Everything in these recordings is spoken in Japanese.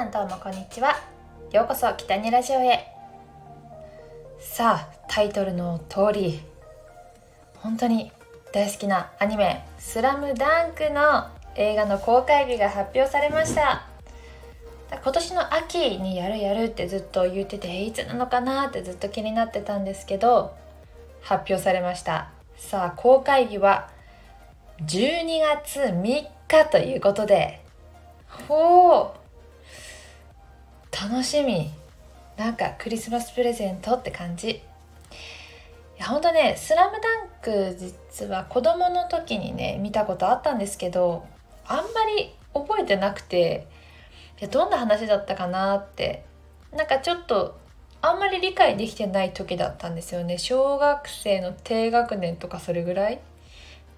さんどうもこんにちは。ようこそ北にラジオへ。さあタイトルの通り本当に大好きなアニメ「スラムダンクの映画の公開日が発表されました。今年の秋にやるやるってずっと言ってていつなのかなってずっと気になってたんですけど発表されました。さあ公開日は12月3日ということで。ほう。楽しみ。なんかクリスマスプレゼントって感じ。いやほんとね「スラムダンク実は子供の時にね見たことあったんですけどあんまり覚えてなくていやどんな話だったかなって。なんかちょっとあんまり理解できてない時だったんですよね。小学生の低学年とかそれぐらい。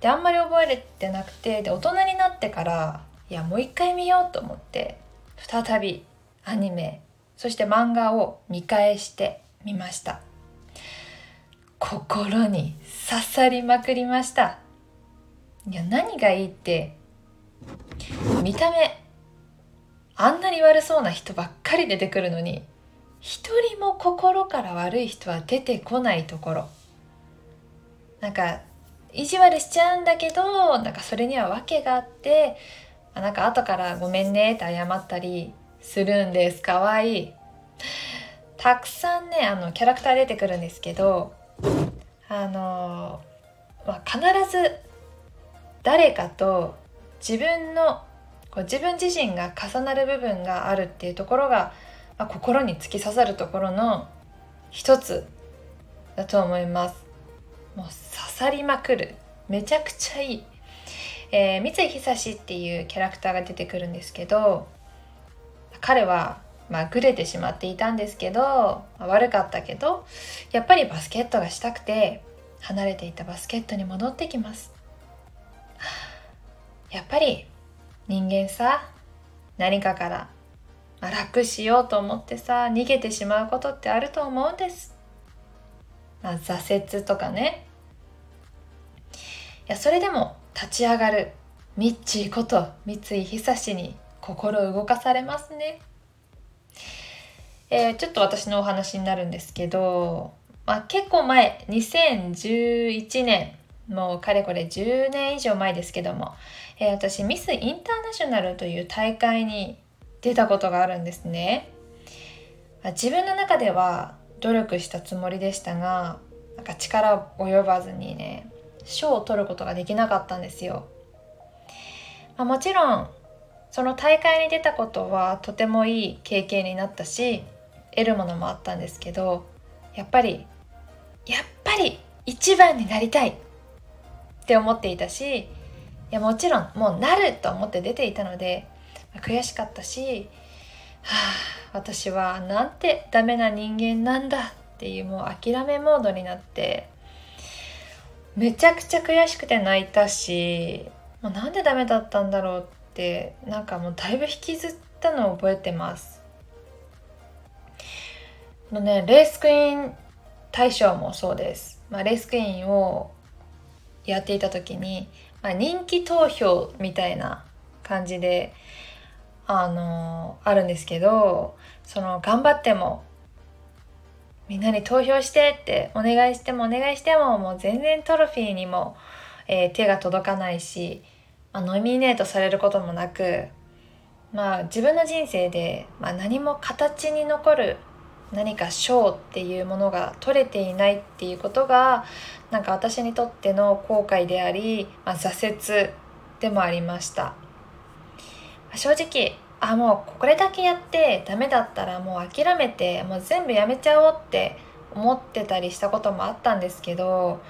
であんまり覚えれてなくてで大人になってからいやもう一回見ようと思って再びアニメそして漫画を見返してみました。心に刺さりまくりました。いや何がいいって見た目あんなに悪そうな人ばっかり出てくるのに一人も心から悪い人は出てこないところ。なんか意地悪しちゃうんだけどなんかそれには訳があってなんか後から「ごめんね」って謝ったりするんです。かわいい。たくさんねあのキャラクター出てくるんですけどあの、まあ、必ず誰かと自分のこう自分自身が重なる部分があるっていうところが、まあ、心に突き刺さるところの一つだと思います。もう刺さりまくる。めちゃくちゃいい、えー、三井久志っていうキャラクターが出てくるんですけど彼はまあ、ぐれてしまっていたんですけど、悪かったけどやっぱりバスケットがしたくて離れていたバスケットに戻ってきます。やっぱり人間さ何かから、まあ、楽しようと思ってさ逃げてしまうことってあると思うんです、まあ、挫折とかね。いやそれでも立ち上がるミッチーこと三井久志に心動かされますね。えー、ちょっと私のお話になるんですけど、まあ、結構前2011年もうかれこれ10年以上前ですけども、えー、私ミス・インターナショナルという大会に出たことがあるんですね。自分の中では努力したつもりでしたがなんか力及ばずにね賞を取ることができなかったんですよ。まあ、もちろんその大会に出たことはとてもいい経験になったし得るものもあったんですけどやっぱりやっぱり一番になりたいって思っていたしいやもちろんもうなると思って出ていたので悔しかったし、はあ、私はなんてダメな人間なんだっていうもう諦めモードになってめちゃくちゃ悔しくて泣いたしもうなんでダメだったんだろうってなんかもうだいぶ引きずったのを覚えてます。のねレースクイーン大賞もそうです、まあ、レースクイーンをやっていた時に、まあ、人気投票みたいな感じであのあるんですけどその頑張ってもみんなに投票してってお願いしてもお願いしてももう全然トロフィーにも、えー、手が届かないしまあ、ノミネートされることもなく、まあ、自分の人生で、まあ、何も形に残る何か賞っていうものが取れていないっていうことがなんか私にとっての後悔であり、まあ、挫折でもありました。正直あもうこれだけやってダメだったらもう諦めてもう全部やめちゃおうって思ってたりしたこともあったんですけど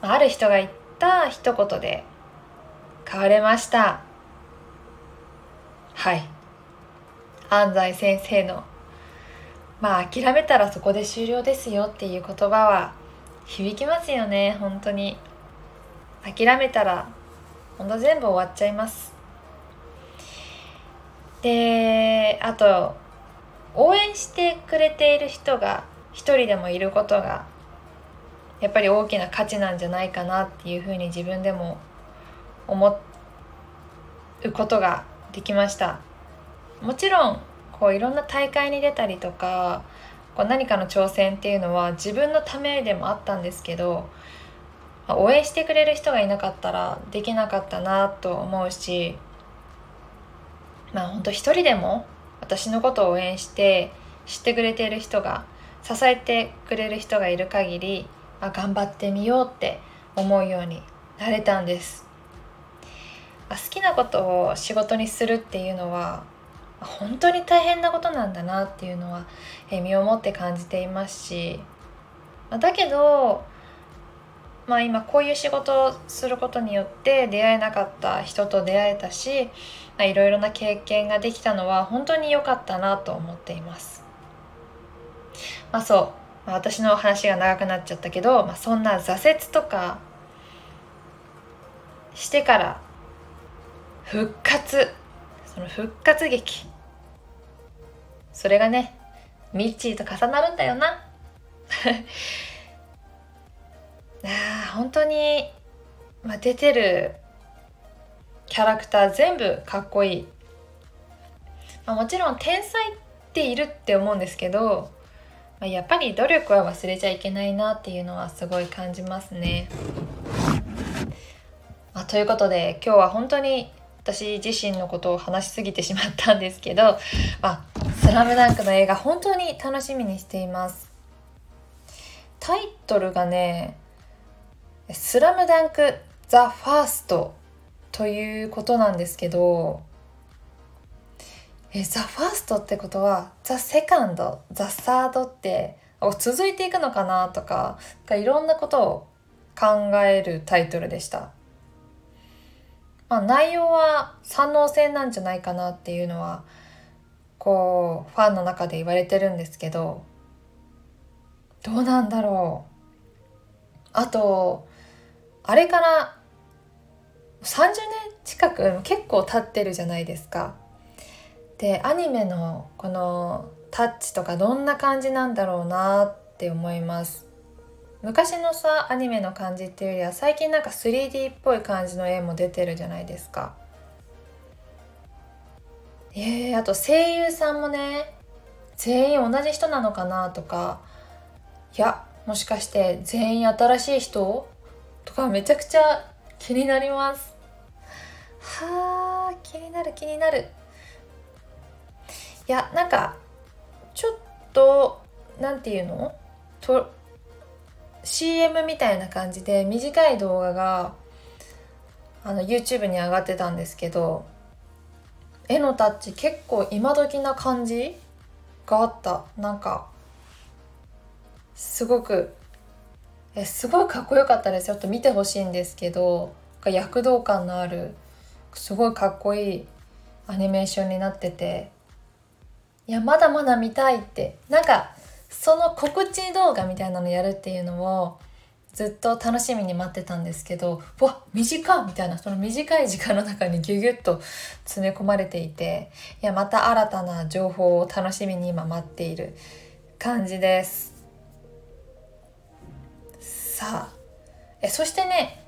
ある人が言った一言で変われました。はい。安西先生のまあ諦めたらそこで終了ですよっていう言葉は響きますよね。本当に。諦めたらほんと全部終わっちゃいます。であと応援してくれている人が一人でもいることがやっぱり大きな価値なんじゃないかなっていうふうに自分でも思うことができましたもちろんこういろんな大会に出たりとかこう何かの挑戦っていうのは自分のためでもあったんですけど応援してくれる人がいなかったらできなかったなと思うしまあ本当一人でも私のことを応援して知ってくれている人が支えてくれる人がいる限り、あ、頑張ってみようって思うようになれたんです。好きなことを仕事にするっていうのは本当に大変なことなんだなっていうのは、え身をもって感じていますしだけどまあ今こういう仕事をすることによって出会えなかった人と出会えたしいろいろな経験ができたのは本当に良かったなと思っています。まあそう、私の話が長くなっちゃったけど、まあ、そんな挫折とかしてから復活。その復活劇。それがねミッチーと重なるんだよな。あ本当に、まあ、出てるキャラクター全部かっこいい、まあ、もちろん天才っているって思うんですけど、まあ、やっぱり努力は忘れちゃいけないなっていうのはすごい感じますね。まあ、ということで今日は本当に私自身のことを話しすぎてしまったんですけど「あスラムダンクの映画本当に楽しみにしています。タイトルがねスラムダンクザ・ファーストということなんですけどえザ・ファーストってことはザ・セカンドザ・サードって続いていくのかなとかいろんなことを考えるタイトルでした。まあ、内容は三能戦なんじゃないかなっていうのはこうファンの中で言われてるんですけどどうなんだろうあとあれから30年近く結構経ってるじゃないですか。でアニメのこのタッチとかどんな感じなんだろうなって思います。昔のさアニメの感じっていうよりは最近なんか 3D っぽい感じの絵も出てるじゃないですか。えー、あと声優さんもね全員同じ人なのかなとかいやもしかして全員新しい人？とかめちゃくちゃ気になります。はあ気になる気になる。いやなんかちょっとなんていうの？と CM みたいな感じで短い動画があの YouTube に上がってたんですけど絵のタッチ結構今時な感じがあった。なんかすごくえすごいかっこよかったですちょっと見てほしいんですけど躍動感のあるすごいかっこいいアニメーションになってていやまだまだ見たいって。なんかその告知動画みたいなのやるっていうのをずっと楽しみに待ってたんですけどわ短っみたいなその短い時間の中にギュギュッと詰め込まれていていやまた新たな情報を楽しみに今待っている感じです。さあえそしてね、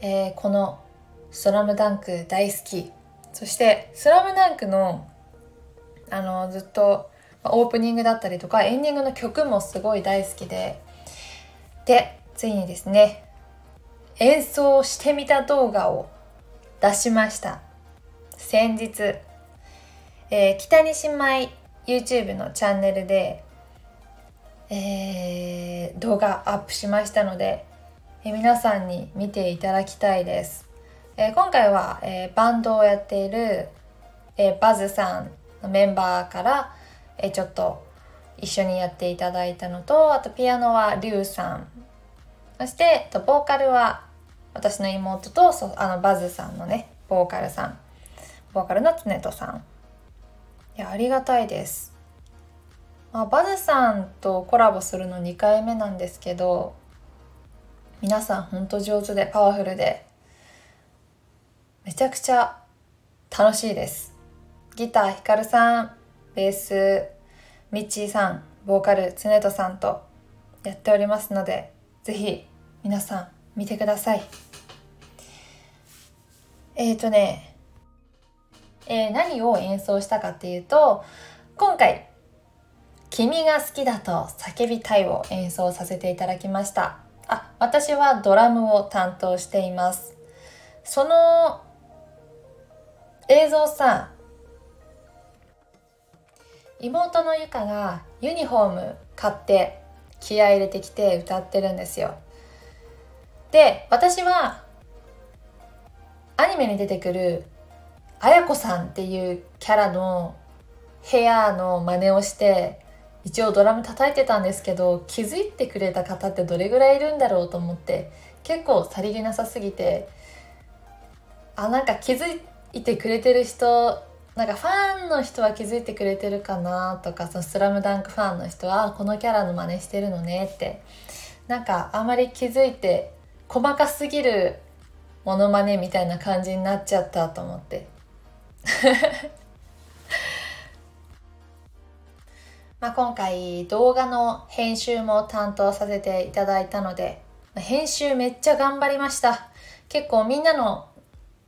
えー、この「スラムダンク大好きそして「スラムダンクのあのずっとオープニングだったりとかエンディングの曲もすごい大好きででついにですね演奏してみた動画を出しました先日、えー、北西舞 YouTube のチャンネルでえー、動画アップしましたので、えー、皆さんに見ていただきたいです。え、今回は、えバンドをやっている、えバズさんのメンバーから、えちょっと一緒にやっていただいたのとあとピアノはリュウさん。そしてとボーカルは私の妹とそあのバズさんのねボーカルさん。ボーカルの常とさん。いやありがたいです。まあ、バズさんとコラボするの2回目なんですけど皆さんほんと上手でパワフルでめちゃくちゃ楽しいです。ギターひかるさん。ベースミッチーさんボーカル常人さんとやっておりますので是非皆さん見てください。えっ、ー、とね、えー、何を演奏したかっていうと今回「君が好きだと叫びたい」を演奏させていただきました。あ私はドラムを担当しています。その映像さ妹のゆかがユニフォーム買って気合入れてきて歌ってるんですよ。で私はアニメに出てくるあやこさんっていうキャラのヘアの真似をして一応ドラム叩いてたんですけど気づいてくれた方ってどれぐらいいるんだろうと思って結構さりげなさすぎてあなんか気づいてくれてる人なんかファンの人は気づいてくれてるかなとかそのスラムダンクファンの人はこのキャラの真似してるのねって。なんかあまり気づいて細かすぎるモノマネみたいな感じになっちゃったと思って。まあ今回動画の編集も担当させていただいたので編集めっちゃ頑張りました。結構みんなの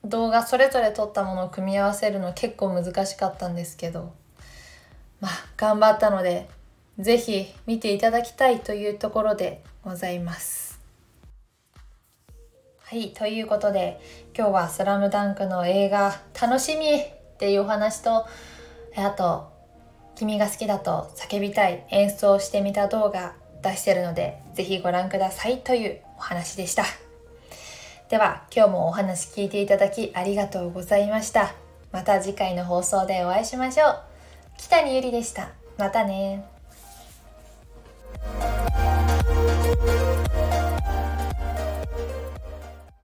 動画それぞれ撮ったものを組み合わせるの結構難しかったんですけどまあ頑張ったので是非見ていただきたいというところでございます。はい、ということで今日は「スラムダンクの映画楽しみっていうお話とあと「君が好きだと叫びたい演奏してみた動画出してるので是非ご覧くださいというお話でした。では今日もお話聞いていただきありがとうございました。また次回の放送でお会いしましょう。北にゆりでした。またね